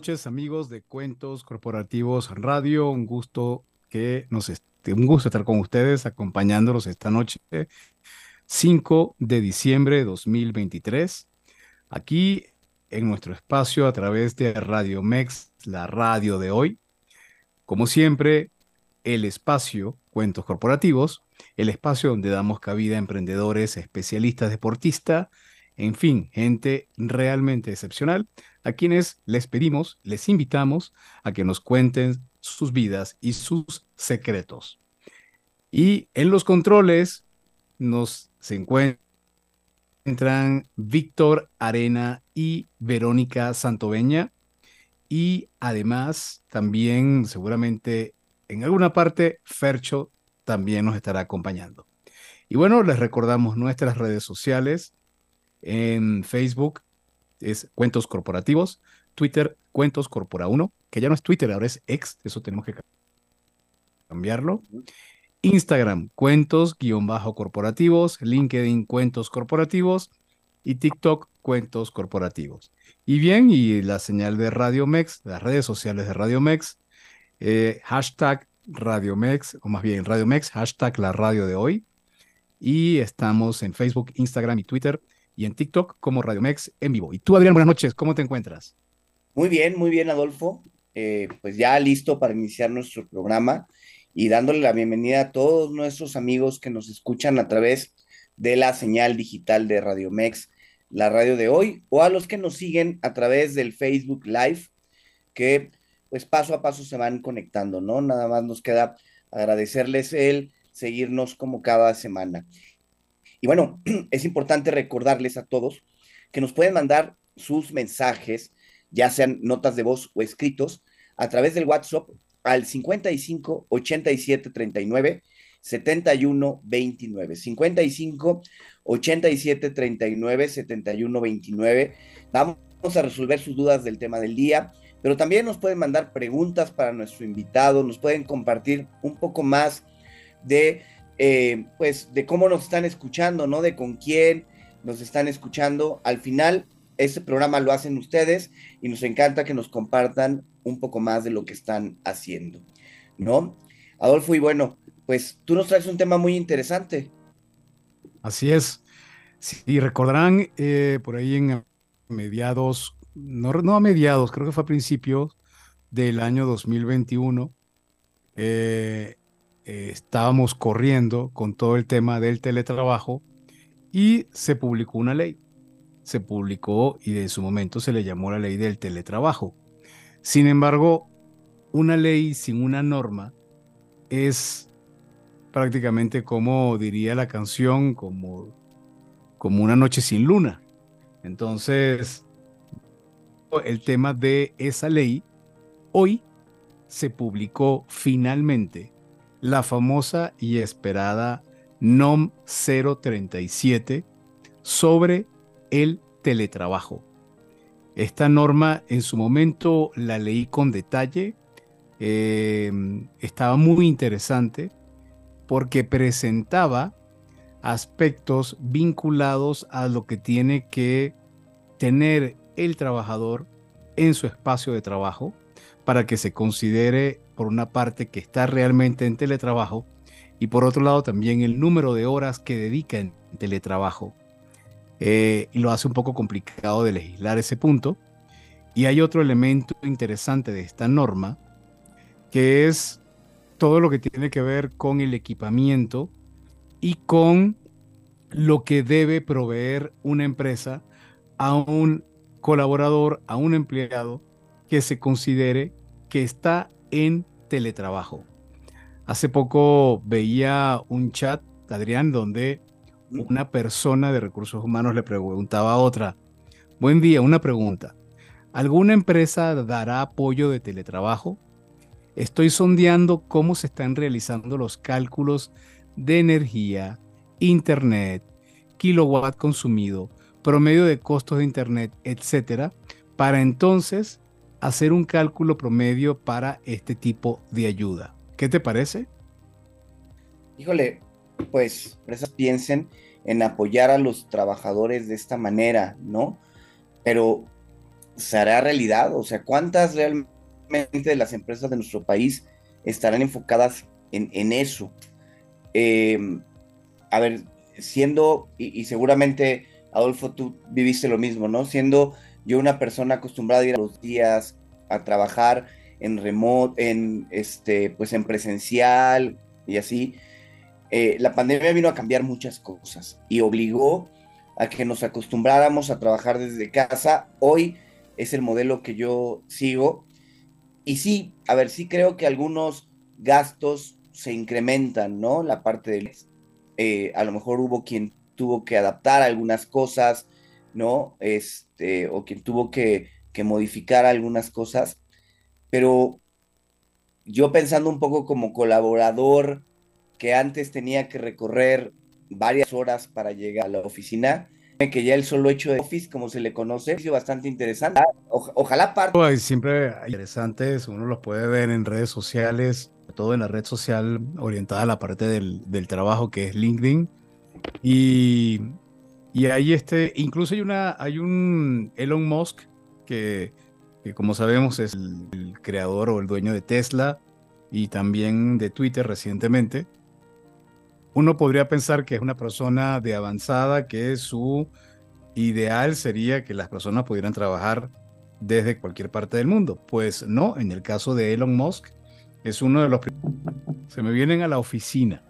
Noches, amigos de Cuentos Corporativos Radio. Un gusto que nos un gusto estar con ustedes, acompañándolos esta noche, 5 de diciembre de 2023, aquí en nuestro espacio a través de Radio Mex, la radio de hoy. Como siempre, el espacio Cuentos Corporativos, el espacio donde damos cabida a emprendedores, especialistas, deportistas, en fin, gente realmente excepcional, a quienes les pedimos, les invitamos a que nos cuenten sus vidas y sus secretos. Y en los controles nos se encuentran Víctor Arena y Verónica Santoveña. Y además, también seguramente en alguna parte, Fercho también nos estará acompañando. Y bueno, les recordamos nuestras redes sociales en Facebook es Cuentos Corporativos, Twitter Cuentos Corpora 1, que ya no es Twitter, ahora es ex, eso tenemos que cambiarlo. Instagram, cuentos-corporativos, LinkedIn, cuentos corporativos y TikTok, cuentos corporativos. Y bien, y la señal de Radio Mex, las redes sociales de Radio Mex, eh, hashtag Radio Mex, o más bien Radio Mex, hashtag la radio de hoy. Y estamos en Facebook, Instagram y Twitter y en TikTok como Radio Mex en vivo. Y tú, Adrián, buenas noches, ¿cómo te encuentras? Muy bien, muy bien, Adolfo. Eh, pues ya listo para iniciar nuestro programa y dándole la bienvenida a todos nuestros amigos que nos escuchan a través de la señal digital de Radio Mex, la radio de hoy, o a los que nos siguen a través del Facebook Live, que pues paso a paso se van conectando, ¿no? Nada más nos queda agradecerles el seguirnos como cada semana. Y bueno, es importante recordarles a todos que nos pueden mandar sus mensajes, ya sean notas de voz o escritos, a través del WhatsApp al 55 87 39 71 29. 55 87 39 71 29. Vamos a resolver sus dudas del tema del día, pero también nos pueden mandar preguntas para nuestro invitado, nos pueden compartir un poco más de eh, pues de cómo nos están escuchando, ¿no? De con quién nos están escuchando. Al final, este programa lo hacen ustedes y nos encanta que nos compartan un poco más de lo que están haciendo, ¿no? Adolfo, y bueno, pues tú nos traes un tema muy interesante. Así es. Sí, recordarán eh, por ahí en mediados, no, no, a mediados, creo que fue a principios del año 2021, eh, eh, estábamos corriendo con todo el tema del teletrabajo y se publicó una ley. Se publicó y en su momento se le llamó la ley del teletrabajo. Sin embargo, una ley sin una norma es prácticamente como diría la canción, como, como una noche sin luna. Entonces, el tema de esa ley hoy se publicó finalmente la famosa y esperada NOM 037 sobre el teletrabajo. Esta norma en su momento la leí con detalle, eh, estaba muy interesante porque presentaba aspectos vinculados a lo que tiene que tener el trabajador en su espacio de trabajo para que se considere por una parte que está realmente en teletrabajo y por otro lado también el número de horas que dedica en teletrabajo. Eh, y lo hace un poco complicado de legislar ese punto. Y hay otro elemento interesante de esta norma, que es todo lo que tiene que ver con el equipamiento y con lo que debe proveer una empresa a un colaborador, a un empleado que se considere que está en teletrabajo. Hace poco veía un chat, Adrián, donde una persona de recursos humanos le preguntaba a otra, buen día, una pregunta, ¿alguna empresa dará apoyo de teletrabajo? Estoy sondeando cómo se están realizando los cálculos de energía, internet, kilowatt consumido, promedio de costos de internet, etcétera, para entonces hacer un cálculo promedio para este tipo de ayuda. ¿Qué te parece? Híjole, pues empresas piensen en apoyar a los trabajadores de esta manera, ¿no? Pero se hará realidad, o sea, ¿cuántas realmente de las empresas de nuestro país estarán enfocadas en, eso? Em, a ver, siendo, y, seguramente, Adolfo, tú viviste lo mismo, ¿no? Siendo yo una persona acostumbrada a ir a los días a trabajar en remote, en este, pues en presencial y así, eh, la pandemia vino a cambiar muchas cosas y obligó a que nos acostumbráramos a trabajar desde casa. Hoy es el modelo que yo sigo. Y sí, a ver, sí creo que algunos gastos se incrementan, ¿no? La parte del... Eh, a lo mejor hubo quien tuvo que adaptar algunas cosas, ¿no? Este, o quien tuvo que, que modificar algunas cosas. Pero yo pensando un poco como colaborador, que antes tenía que recorrer varias horas para llegar a la oficina, que ya el solo hecho de Office, como se le conoce, es bastante interesante. ojalá parte. Siempre interesantes, uno los puede ver en redes sociales, todo en la red social orientada a la parte del, trabajo que es LinkedIn. Y, y ahí este, incluso hay, una, hay un Elon Musk que, que como sabemos es el creador o el dueño de Tesla y también de Twitter recientemente uno podría pensar que es una persona de avanzada, que su ideal sería que las personas pudieran trabajar desde cualquier parte del mundo. Pues no, en el caso de Elon Musk, es uno de los... Se me vienen a la oficina.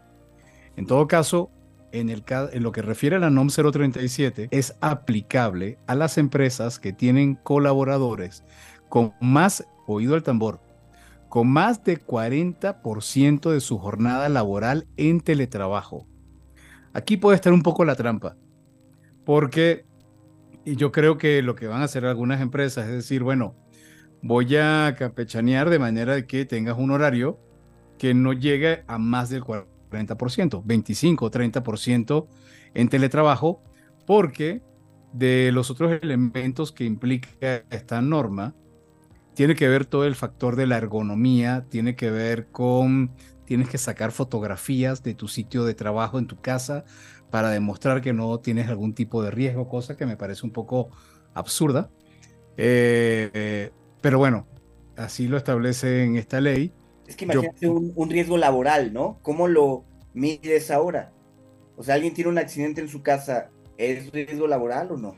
En todo caso, en, el, lo que refiere a la NOM 037, es aplicable a las empresas que tienen colaboradores con más oído al tambor, con más de 40% de su jornada laboral en teletrabajo. Aquí puede estar un poco la trampa, porque yo creo que lo que van a hacer algunas empresas es decir, bueno, voy a campechanear de manera que tengas un horario que no llegue a más del 40%, 25 30% en teletrabajo, porque de los otros elementos que implica esta norma, tiene que ver todo el factor de la ergonomía, tiene que ver con, tienes que sacar fotografías de tu sitio de trabajo en tu casa para demostrar que no tienes algún tipo de riesgo, cosa que me parece un poco absurda. Eh, pero bueno, así lo establece en esta ley. Es que imagínate un, un, riesgo laboral, ¿no? ¿Cómo lo mides ahora? O sea, alguien tiene un accidente en su casa, ¿es riesgo laboral o no?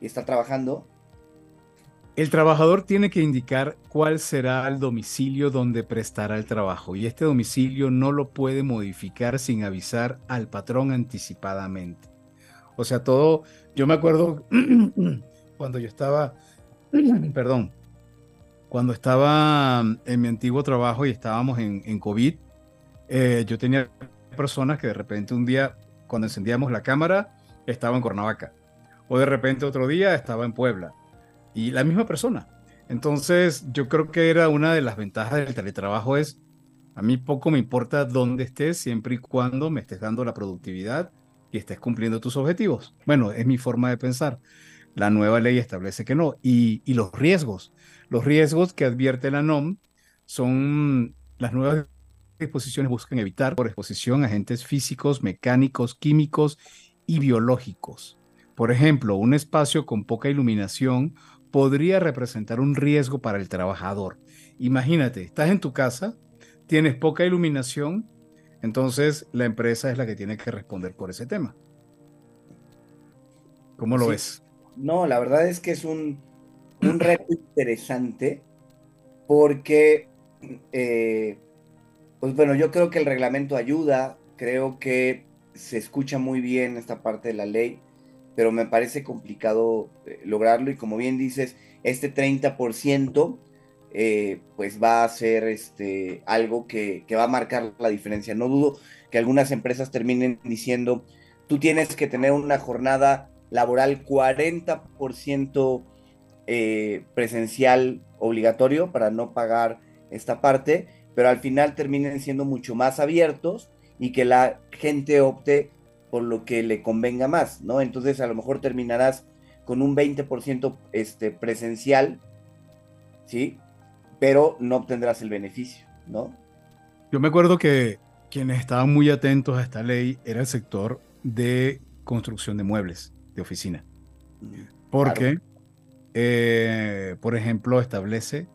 Y está trabajando. El trabajador tiene que indicar cuál será el domicilio donde prestará el trabajo y este domicilio no lo puede modificar sin avisar al patrón anticipadamente. O sea, todo, yo me acuerdo cuando yo estaba, perdón, cuando estaba en mi antiguo trabajo y estábamos en, COVID, eh, yo tenía personas que de repente un día, cuando encendíamos la cámara, estaba en Cuernavaca. O de repente otro día estaba en Puebla y la misma persona. Entonces, yo creo que era una de las ventajas del teletrabajo es, a mí poco me importa dónde estés, siempre y cuando me estés dando la productividad y estés cumpliendo tus objetivos. Bueno, es mi forma de pensar. La nueva ley establece que no. Y, y los riesgos. Los riesgos que advierte la NOM son las nuevas disposiciones buscan evitar por exposición a agentes físicos, mecánicos, químicos y biológicos. Por ejemplo, un espacio con poca iluminación podría representar un riesgo para el trabajador. Imagínate, estás en tu casa, tienes poca iluminación, entonces la empresa es la que tiene que responder por ese tema. ¿Cómo lo ves? No, la verdad es que es un, reto interesante porque, eh, pues bueno, yo creo que el reglamento ayuda, creo que se escucha muy bien esta parte de la ley, pero me parece complicado eh, lograrlo y como bien dices, este 30% eh, pues va a ser este, algo que, que va a marcar la diferencia. No dudo que algunas empresas terminen diciendo, tú tienes que tener una jornada laboral 40% eh, presencial obligatorio para no pagar esta parte, pero al final terminen siendo mucho más abiertos y que la gente opte por lo que le convenga más, ¿no? Entonces a lo mejor terminarás con un 20% este, presencial, ¿sí? Pero no obtendrás el beneficio, ¿no? Yo me acuerdo que quienes estaban muy atentos a esta ley era el sector de construcción de muebles de oficina. Porque, eh, por ejemplo, establece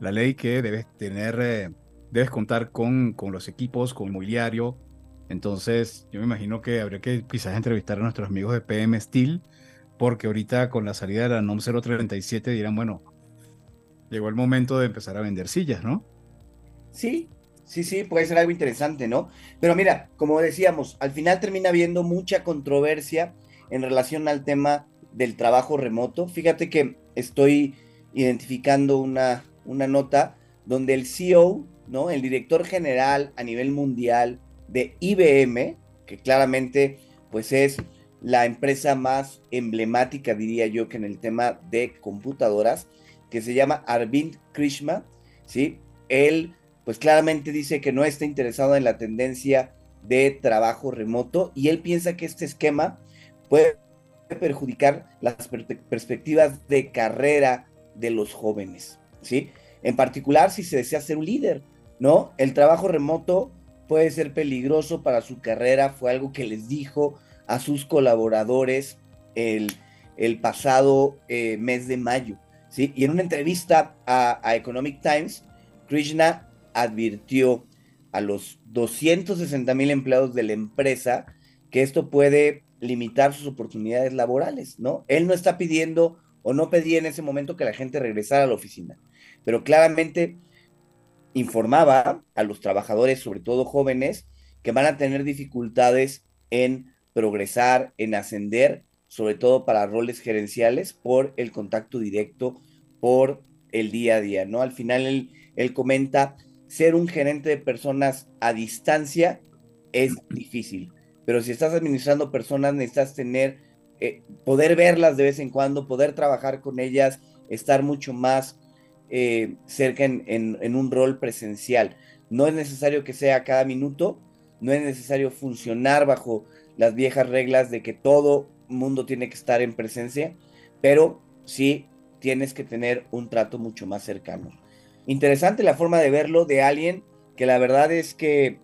la ley que debes tener, eh, debes contar con, con los equipos, con mobiliario. Entonces, yo me imagino que habría que quizás entrevistar a nuestros amigos de PM Steel, porque ahorita con la salida de la NOM 037 dirán, bueno, llegó el momento de empezar a vender sillas, ¿no? Sí, Sí, sí, puede ser algo interesante, ¿no? Pero mira, como decíamos, al final termina habiendo mucha controversia en relación al tema del trabajo remoto. Fíjate que estoy identificando una, una nota donde el CEO, ¿no? El director general a nivel mundial de IBM, que claramente pues es la empresa más emblemática, diría yo, que en el tema de computadoras, que se llama Arvind Krishna, ¿sí? Él pues claramente dice que no está interesado en la tendencia de trabajo remoto y él piensa que este esquema puede perjudicar las perspectivas de carrera de los jóvenes, ¿sí? En particular si se desea ser un líder, ¿no? El trabajo remoto puede ser peligroso para su carrera, fue algo que les dijo a sus colaboradores el, el pasado eh, mes de mayo, ¿sí? Y en una entrevista a, a Economic Times, Krishna advirtió a los 260 mil empleados de la empresa que esto puede limitar sus oportunidades laborales, ¿no? Él no está pidiendo o no pedía en ese momento que la gente regresara a la oficina, pero claramente informaba a los trabajadores, sobre todo jóvenes, que van a tener dificultades en progresar, en ascender, sobre todo para roles gerenciales, por el contacto directo, por el día a día, ¿no? Al final él, él comenta ser un gerente de personas a distancia es difícil, pero si estás administrando personas necesitas tener, eh, poder verlas de vez en cuando, poder trabajar con ellas, estar mucho más eh, cerca en, un rol presencial. No es necesario que sea cada minuto, no es necesario funcionar bajo las viejas reglas de que todo mundo tiene que estar en presencia, pero sí tienes que tener un trato mucho más cercano interesante la forma de verlo de alguien que la verdad es que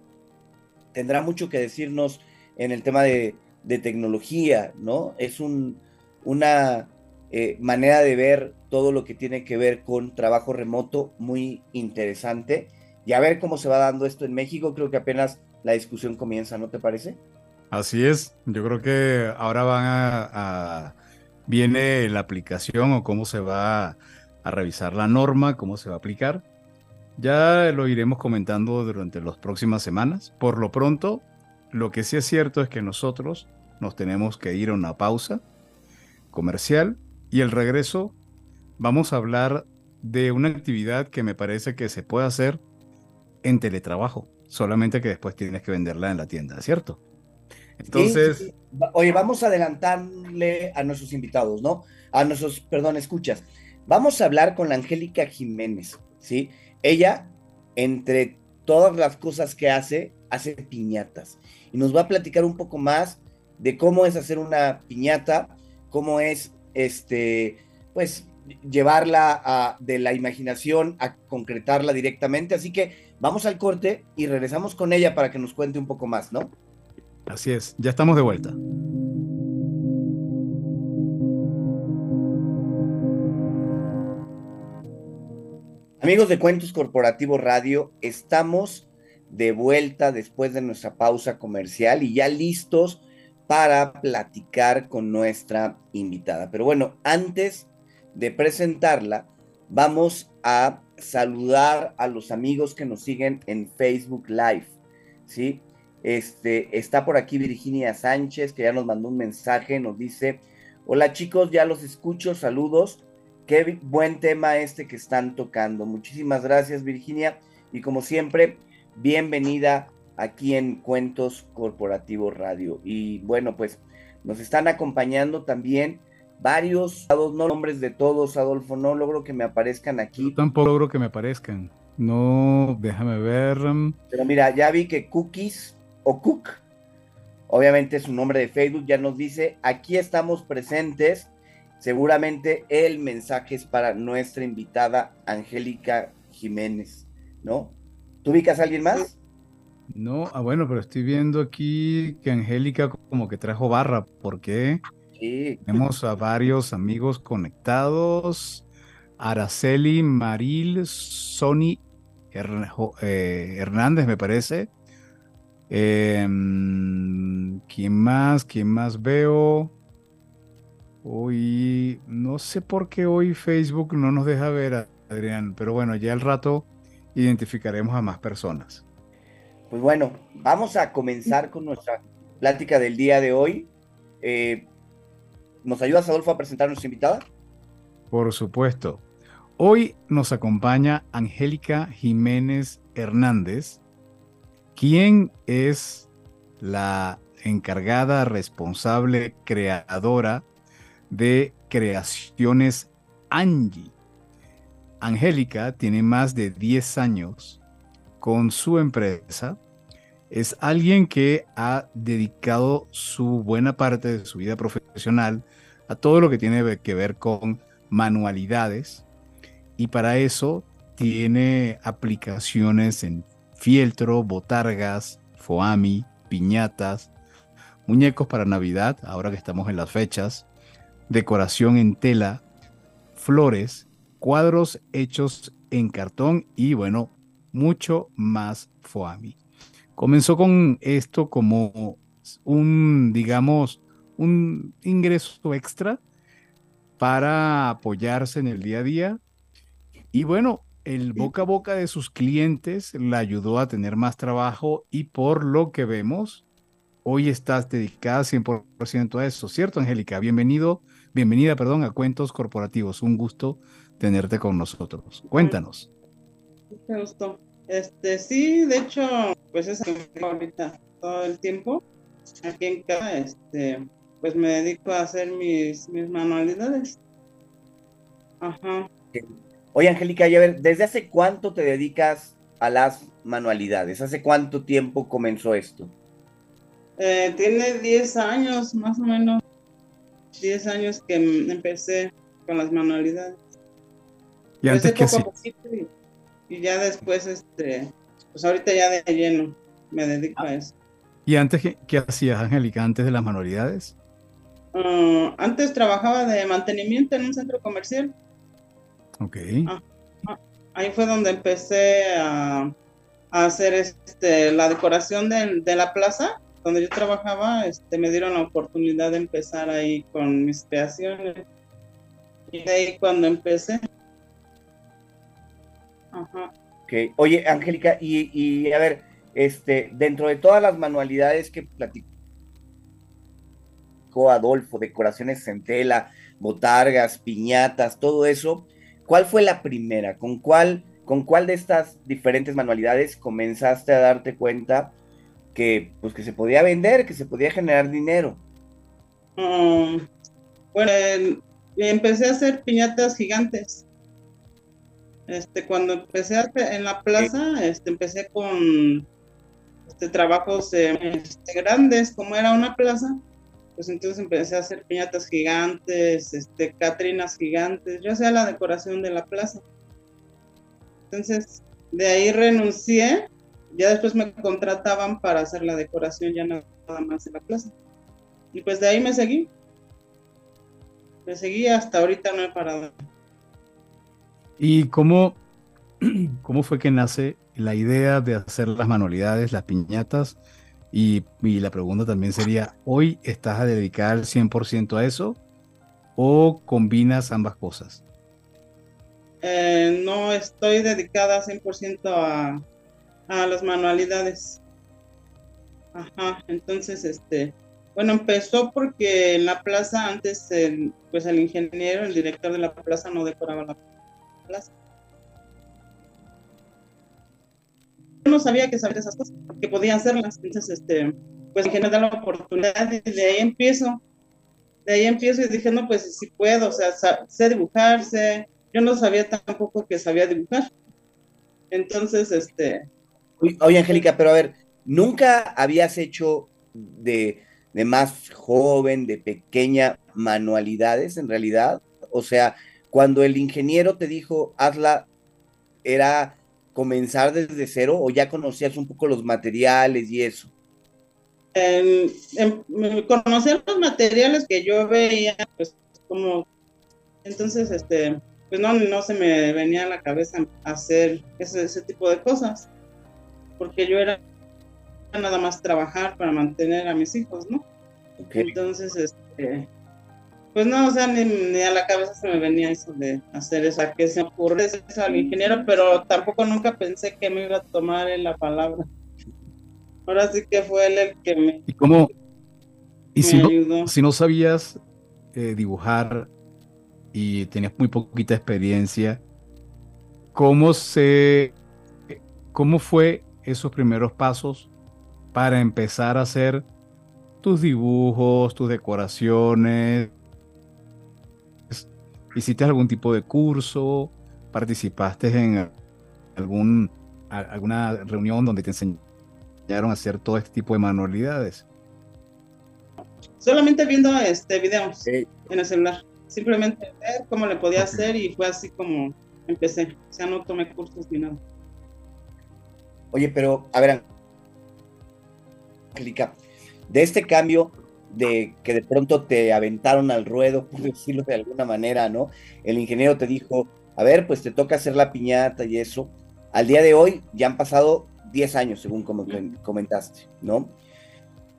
tendrá mucho que decirnos en el tema de, tecnología, ¿no? Es un, una eh, manera de ver todo lo que tiene que ver con trabajo remoto muy interesante. Y a ver cómo se va dando esto en México, creo que apenas la discusión comienza, ¿no te parece? Así es, yo creo que ahora van a viene la aplicación o cómo se va a revisar la norma, cómo se va a aplicar. Ya lo iremos comentando durante las próximas semanas. Por lo pronto, lo que sí es cierto es que nosotros nos tenemos que ir a una pausa comercial y el regreso vamos a hablar de una actividad que me parece que se puede hacer en teletrabajo, solamente que después tienes que venderla en la tienda, ¿cierto? Entonces... Oye, vamos a adelantarle a nuestros invitados, ¿no? A nuestros, perdón, escuchas. Vamos a hablar con la Angélica Jiménez, ¿sí? Ella, entre todas las cosas que hace, hace piñatas. Y nos va a platicar un poco más de cómo es hacer una piñata, cómo es, este, pues, llevarla de la imaginación a concretarla directamente. Así que vamos al corte y regresamos con ella para que nos cuente un poco más, ¿no? Así es, ya estamos de vuelta. Amigos de Cuentos Corporativo Radio, estamos de vuelta después de nuestra pausa comercial y ya listos para platicar con nuestra invitada. Pero bueno, antes de presentarla, vamos a saludar a los amigos que nos siguen en Facebook Live, ¿sí? Este, está por aquí Virginia Sánchez, que ya nos mandó un mensaje, nos dice, hola chicos, ya los escucho, saludos, qué buen tema este que están tocando. Muchísimas gracias Virginia y como siempre, bienvenida aquí en Cuentos Corporativos Radio. Y bueno, pues nos están acompañando también varios, no nombres de todos, Adolfo, no logro que me aparezcan aquí. tampoco logro que me aparezcan. No, déjame ver. Pero mira, ya vi que Cookies o Cook, obviamente su nombre de Facebook, ya nos dice, aquí estamos presentes. Seguramente el mensaje es para nuestra invitada Angélica Jiménez, ¿no? ¿Tú ubicas a alguien más? No, ah, bueno, pero estoy viendo aquí que Angélica como que trajo barra. ¿Por qué? Sí. Tenemos a varios amigos conectados. Araceli, Maril, Sony eh, Hernández, me parece. Em, ¿Quién más? ¿Quién más veo? Hoy, no sé por qué hoy Facebook no nos deja ver, Adrián, pero bueno, ya al rato identificaremos a más personas. Pues bueno, vamos a comenzar con nuestra plática del día de hoy. Eh, ¿Nos ayudas, Adolfo, a presentar a nuestra invitada? Por supuesto. Hoy nos acompaña Angélica Jiménez Hernández, quien es la encargada, responsable, creadora de Creaciones Angie. Angélica tiene más de 10 años con su empresa, es alguien que ha dedicado su buena parte de su vida profesional a todo lo que tiene que ver con manualidades. Y para eso tiene aplicaciones en fieltro, botargas, foami, piñatas, muñecos para Navidad, ahora que estamos en las fechas, decoración en tela, flores, cuadros hechos en cartón y bueno, mucho más FOAMI. Comenzó con esto como un, digamos, un ingreso extra para apoyarse en el día a día. Y bueno, el boca a boca de sus clientes la ayudó a tener más trabajo y por lo que vemos, hoy estás dedicada 100% a eso, ¿cierto, Angélica? Bienvenido, bienvenida, perdón, a Cuentos Corporativos. Un gusto tenerte con nosotros. Cuéntanos. Gustó. Este, sí, de hecho, pues es ahorita todo el tiempo. Aquí en casa, este, pues me dedico a hacer mis, mis manualidades. Ajá. Oye, Angélica, ya ver, ¿desde hace cuánto te dedicas a las manualidades? ¿Hace cuánto tiempo comenzó esto? Eh, tiene 10 años, más o menos. 10 años que empecé con las manualidades. ¿Y antes que sí? y ya después, este, pues ahorita ya de lleno me dedico a eso. ¿Y antes qué, hacías, Angélica, antes de las manualidades? Ah, antes trabajaba de mantenimiento en un centro comercial. Ok. Ah, ah, ahí fue donde empecé a, hacer este, la decoración de, de, la plaza donde yo trabajaba. Este, me dieron la oportunidad de empezar ahí con mis creaciones. Y de ahí cuando empecé, Okay. Oye, Angélica, y, a ver, este, dentro de todas las manualidades que platicó Adolfo, decoraciones en tela, botargas, piñatas, todo eso, ¿cuál fue la primera? ¿Con cuál, con cuál de estas diferentes manualidades comenzaste a darte cuenta que, pues, que se podía vender, que se podía generar dinero? Mm, bueno, empecé a hacer piñatas gigantes. Este, cuando empecé en la plaza, este, empecé con este, trabajos este, grandes, como era una plaza, pues entonces empecé a hacer piñatas gigantes, este, catrinas gigantes, yo hacía la decoración de la plaza. Entonces, de ahí renuncié, ya después me contrataban para hacer la decoración ya nada más en la plaza. Y pues de ahí me seguí. Me seguí hasta ahorita no he parado. ¿Y cómo, cómo fue que nace la idea de hacer las manualidades, las piñatas? Y, la pregunta también sería, ¿hoy estás a dedicar el 100% a eso o combinas ambas cosas? eh, no estoy dedicada 100% a, a las manualidades. Ajá, entonces, este, bueno, empezó porque en la plaza antes, el, pues el ingeniero, el director de la plaza no decoraba la plaza. Yo no sabía que sabía esas cosas, que podía hacerlas, entonces, este, pues ingeniero da la oportunidad y de ahí empiezo. De ahí empiezo y dije, no, pues si puedo, o sea, sé dibujar, sé, yo no sabía tampoco que sabía dibujar. Entonces, este... Oye, Angélica, pero a ver, ¿nunca habías hecho de, de más joven, de pequeña, manualidades en realidad? O sea, cuando el ingeniero te dijo, hazla, ¿era comenzar desde cero o ya conocías un poco los materiales y eso? En, en, conocer los materiales que yo veía, pues como, entonces, este, pues no, no se me venía a la cabeza hacer ese, ese tipo de cosas, porque yo era nada más trabajar para mantener a mis hijos, ¿no? Entonces, este, pues no, o sea, ni, a la cabeza se me venía eso de hacer esa, que se ocurre eso al ingeniero, pero tampoco nunca pensé que me iba a tomar en la palabra. Ahora sí que fue él el que me. ¿Y cómo? ¿Y si, No, si no sabías eh, dibujar y tenías muy poquita experiencia, ¿cómo se, cómo fue esos primeros pasos para empezar a hacer tus dibujos, tus decoraciones? ¿Hiciste algún tipo de curso? ¿Participaste en algún, alguna reunión donde te enseñaron a hacer todo este tipo de manualidades? Solamente viendo este videos en el celular simplemente ver cómo le podía hacer y fue así como empecé. O sea, no tomé cursos ni nada. Oye, pero a ver, Angélica, de este cambio de que de pronto te aventaron al ruedo, por decirlo de alguna manera, ¿no? El ingeniero te dijo, a ver, pues te toca hacer la piñata y eso. Al día de hoy ya han pasado 10 años, según como comentaste, ¿no?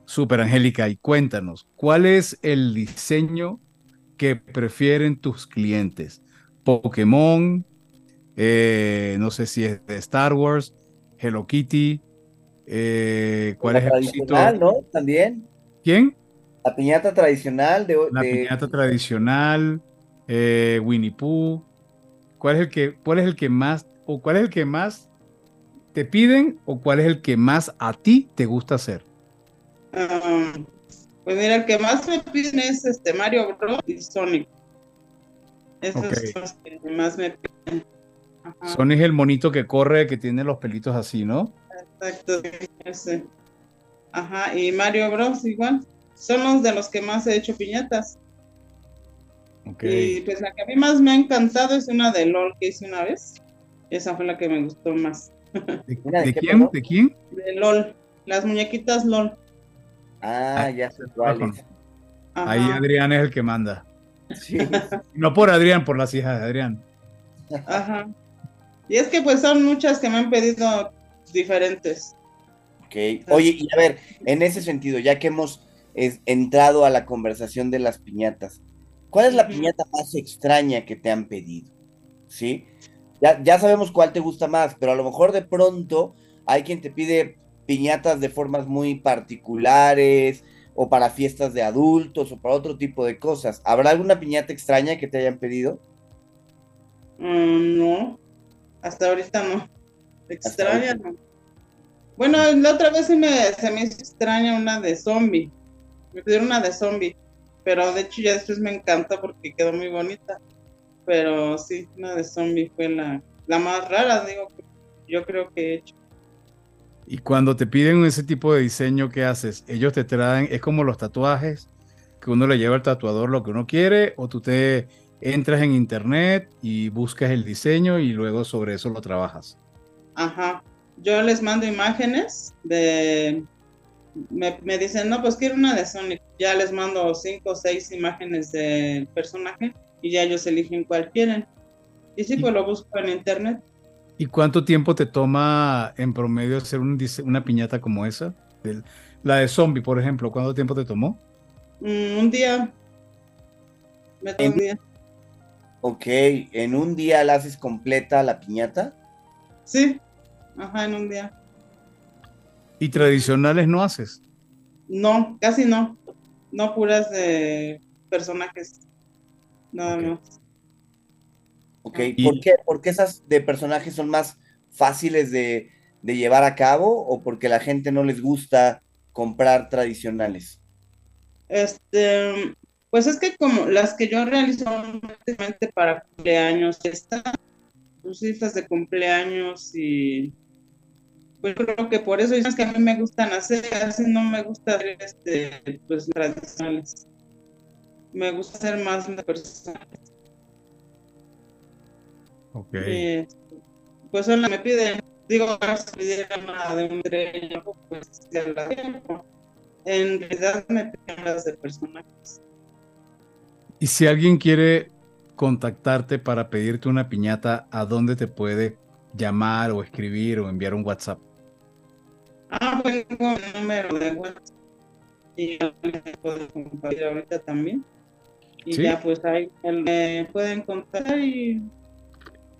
Súper, Angélica, y cuéntanos, ¿cuál es el diseño que prefieren tus clientes? Pokémon, eh, no sé si es de Star Wars, Hello Kitty, eh, ¿cuál es el no? También. ¿Quién? La piñata tradicional de. La piñata tradicional, eh, Winnie Pooh. ¿Cuál es el que, cuál es el que más, o cuál es el que más te piden, o cuál es el que más a ti te gusta hacer? Ah, pues mira, el que más me piden es este Mario Bros. y Sonic. Esos son los que más me piden. Sonic es el monito que corre, que tiene los pelitos así, ¿no? Exacto, ese. Ajá, y Mario Bros. igual. Son los de los que más he hecho piñatas. Okay. Y pues la que a mí más me ha encantado es una de LOL que hice una vez. Esa fue la que me gustó más. ¿De, quién? ¿De quién? De LOL. Las muñequitas LOL. Ah, ya sé cuáles. Ahí Adrián es el que manda. Sí. no por Adrián, por las hijas de Adrián. Ajá. Y es que pues son muchas que me han pedido diferentes. Ok. Oye, y a ver, en ese sentido, ya que hemos entrado a la conversación de las piñatas, ¿cuál es la piñata más extraña que te han pedido? ¿Sí? Ya, ya sabemos cuál te gusta más, pero a lo mejor de pronto hay quien te pide piñatas de formas muy particulares o para fiestas de adultos o para otro tipo de cosas. ¿Habrá alguna piñata extraña que te hayan pedido? Mm, no, hasta ahorita no. Extraña no. Bueno, la otra vez se me, se me extraña una de zombie. Me pidieron una de zombie, pero de hecho ya después me encanta porque quedó muy bonita. Pero sí, una de zombie fue la, la más rara, digo, yo creo que he hecho. Y cuando te piden ese tipo de diseño, ¿qué haces? Ellos te traen, es como los tatuajes, que uno le lleva al tatuador lo que uno quiere, o tú te entras en internet y buscas el diseño y luego sobre eso lo trabajas. Ajá. Yo les mando imágenes de. Me, dicen, no, pues quiero una de Sonic. Ya les mando cinco o seis imágenes del personaje y ya ellos eligen cuál quieren. Y sí, pues lo busco en internet. ¿Y cuánto tiempo te toma en promedio hacer una piñata como esa? La de zombie, por ejemplo, ¿cuánto tiempo te tomó? Mm, un día. Me tomó un día. Ok, ¿en un día la haces completa la piñata? Sí, ajá, en un día. ¿Y tradicionales no haces? No, casi no. No puras de personajes. Nada más. Ok, Y- ¿por qué? ¿Por qué esas de personajes son más fáciles de, de llevar a cabo o porque la gente no les gusta comprar tradicionales? Este, pues es que como las que yo realizo para cumpleaños, fiesta, pues cifras de cumpleaños y pues creo que por eso es que a mí me gustan hacer, casi no me gusta hacer este, pues tradicionales. Me gusta hacer más de personas. Ok. Este, pues solo me piden, digo, si pidieran una de un estrella, pues ya la tengo. En realidad me piden las de personajes. Y si alguien quiere contactarte para pedirte una piñata, ¿a dónde te puede llamar o escribir o enviar un WhatsApp? Ah, pues tengo un número de WhatsApp y les puedo compartir ahorita también. Y Sí. ya pues ahí me pueden contar y,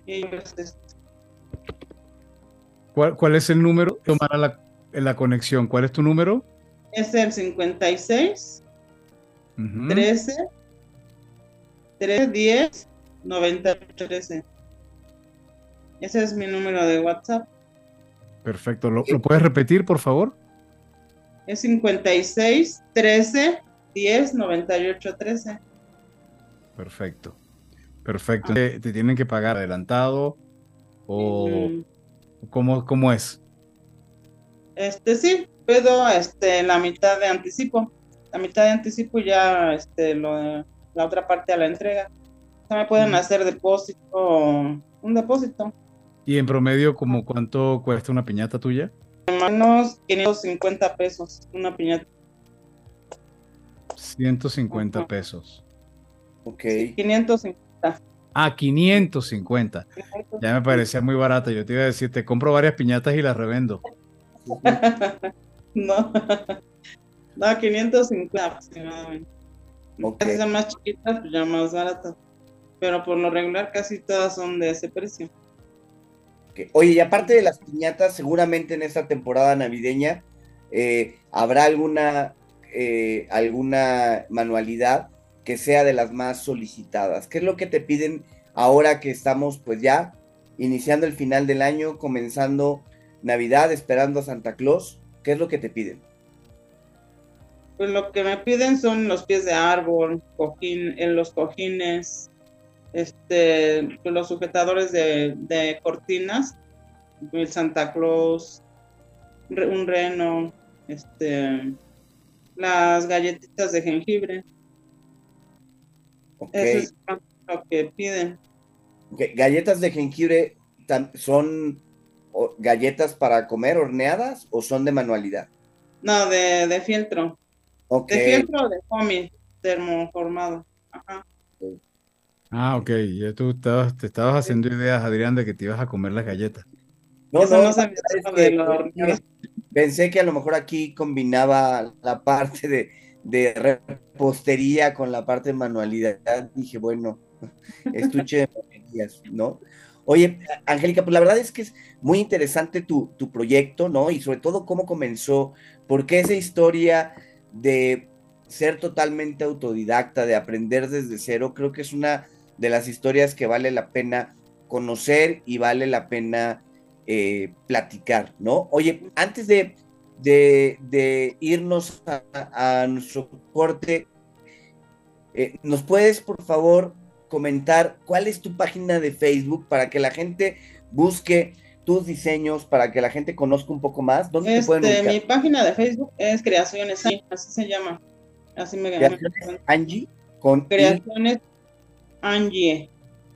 y pues, este, ¿Cuál, cuál es el número? Tomar la, la conexión. ¿Cuál es tu número? es el 56 Ujú. 13 310 98 13. Ese es mi número de WhatsApp. Perfecto. ¿Lo, lo puedes repetir, por favor? Es 56 13 10 98 13. Perfecto. Perfecto. ¿Te, te tienen que pagar adelantado o Mm, cómo, cómo es? Este sí, pido este la mitad de anticipo. La mitad de anticipo y ya este lo la otra parte a la entrega. O sea, me pueden Ujú. hacer depósito, un depósito. ¿Y en promedio, como cuánto cuesta una piñata tuya? Menos 550 pesos, una piñata. 150 Ajá. pesos. Ok, 550. Ah, 550. Ya me parecía muy barata. Yo te iba a decir, te compro varias piñatas y las revendo. No. No, 550 aproximadamente. Ok. Casi son más chiquitas, pues ya más baratas. Pero por lo regular casi todas son de ese precio. Oye, y aparte de las piñatas, seguramente en esta temporada navideña eh, habrá alguna, eh, alguna manualidad que sea de las más solicitadas. ¿Qué es lo que te piden ahora que estamos pues ya iniciando el final del año, comenzando Navidad, esperando a Santa Claus? ¿Qué es lo que te piden? Pues lo que me piden son los pies de árbol, cojín, en los cojines, este, los sujetadores de, de cortinas, el Santa Claus, un reno, este, las galletitas de jengibre, Ok. eso es lo que piden. Galletas de jengibre son galletas para comer horneadas o son de manualidad? No, de, de fieltro, Ok, de fieltro o de foamy, termoformado. Ajá. Ah, ok. Ya tú estabas, te estabas haciendo ideas, Adrián, de que te ibas a comer las galletas. no, no, no sabía que lo pensé que a lo mejor aquí combinaba la parte de, de repostería con la parte de manualidad. Dije, bueno, estuche de monerías, ¿no? Oye, Angélica, pues la verdad es que es muy interesante tu, tu proyecto, ¿no? Y sobre todo cómo comenzó, porque esa historia de ser totalmente autodidacta, de aprender desde cero, creo que es una de las historias que vale la pena conocer y vale la pena eh, platicar, ¿no? Oye, antes de, de, de irnos a, a nuestro corte, eh, ¿nos puedes, por favor, comentar cuál es tu página de Facebook para que la gente busque tus diseños, para que la gente conozca un poco más? ¿Dónde te pueden Este, ubicar? mi página de Facebook es Creaciones Angie, así se llama. Así me Creaciones Angie con I, Creaciones Angie.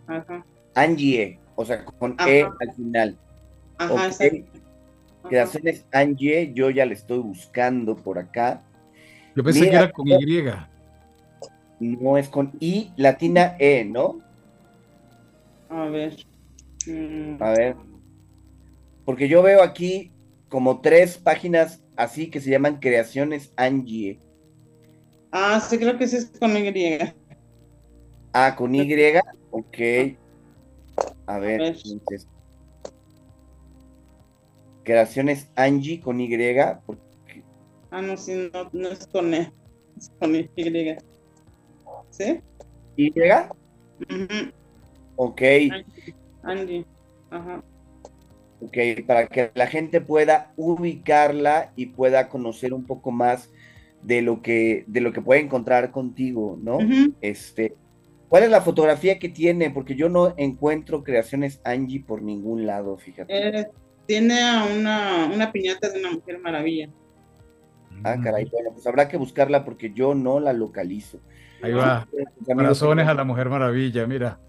Ajá, Angie, o sea, con Ajá. E al final. ajá, Ok. exacto. Ajá. Creaciones Angie, yo ya le estoy buscando por acá. Yo pensé Mira, que era con Y. No es con I latina E, ¿no? A ver. Mm, A ver. Porque yo veo aquí como tres páginas así que se llaman Creaciones Angie. Ah, sí, creo que sí es con Y. Ah, con Y. Ok. A ver, entonces. Creaciones Angie con Y. porque- Ah, no, sí, no, no es con E, es con Y. ¿Sí? ¿Y? Ok, Angie. Ajá. ok, para que la gente pueda ubicarla y pueda conocer un poco más de lo que, de lo que puede encontrar contigo, ¿no? Este, ¿cuál es la fotografía que tiene? Porque yo no encuentro creaciones Angie por ningún lado, fíjate. Eh, tiene a una, una piñata de una mujer maravilla. Ah, caray, bueno, pues habrá que buscarla porque yo no la localizo. Ahí va. Amigos- Corazones a la Mujer Maravilla, mira.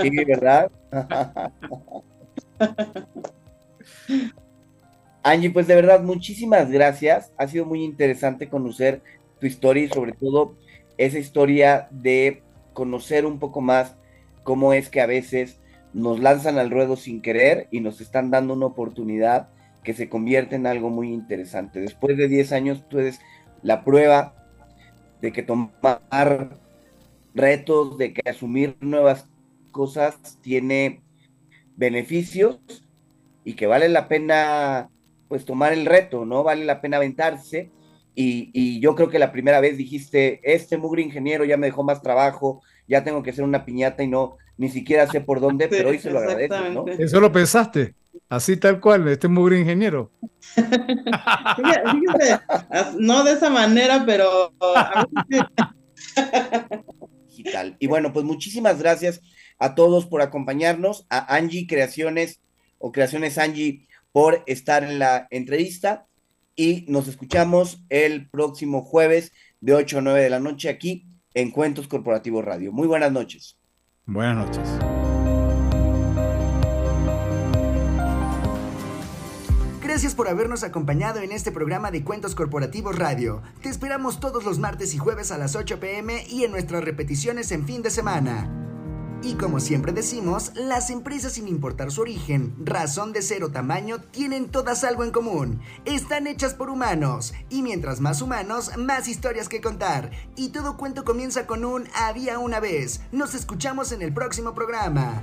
Sí, ¿verdad? Angie, pues de verdad, muchísimas gracias. Ha sido muy interesante conocer tu historia y sobre todo esa historia de conocer un poco más cómo es que a veces nos lanzan al ruedo sin querer y nos están dando una oportunidad que se convierte en algo muy interesante. Después de 10 años, tú eres la prueba de que tomar retos, de que asumir nuevas cosas tiene beneficios y que vale la pena pues tomar el reto, ¿no? Vale la pena aventarse y, y yo creo que la primera vez dijiste, este mugre ingeniero ya me dejó más trabajo, ya tengo que hacer una piñata y no, ni siquiera sé por dónde, pero hoy se lo agradeces, ¿no? Eso lo pensaste. Así tal cual, este mugre ingeniero. Fíjate, no de esa manera, pero sí. digital. Y bueno, pues muchísimas gracias a todos por acompañarnos, a Angie Creaciones o Creaciones Angie por estar en la entrevista y nos escuchamos el próximo jueves de 8 a 9 de la noche aquí en Cuentos Corporativos Radio. Muy buenas noches. Buenas noches. Gracias por habernos acompañado en este programa de Cuentos Corporativos Radio. Te esperamos todos los martes y jueves a las 8 pm y en nuestras repeticiones en fin de semana. Y como siempre decimos, las empresas sin importar su origen, razón de ser o tamaño, tienen todas algo en común. Están hechas por humanos. Y mientras más humanos, más historias que contar. Y todo cuento comienza con un había una vez. Nos escuchamos en el próximo programa.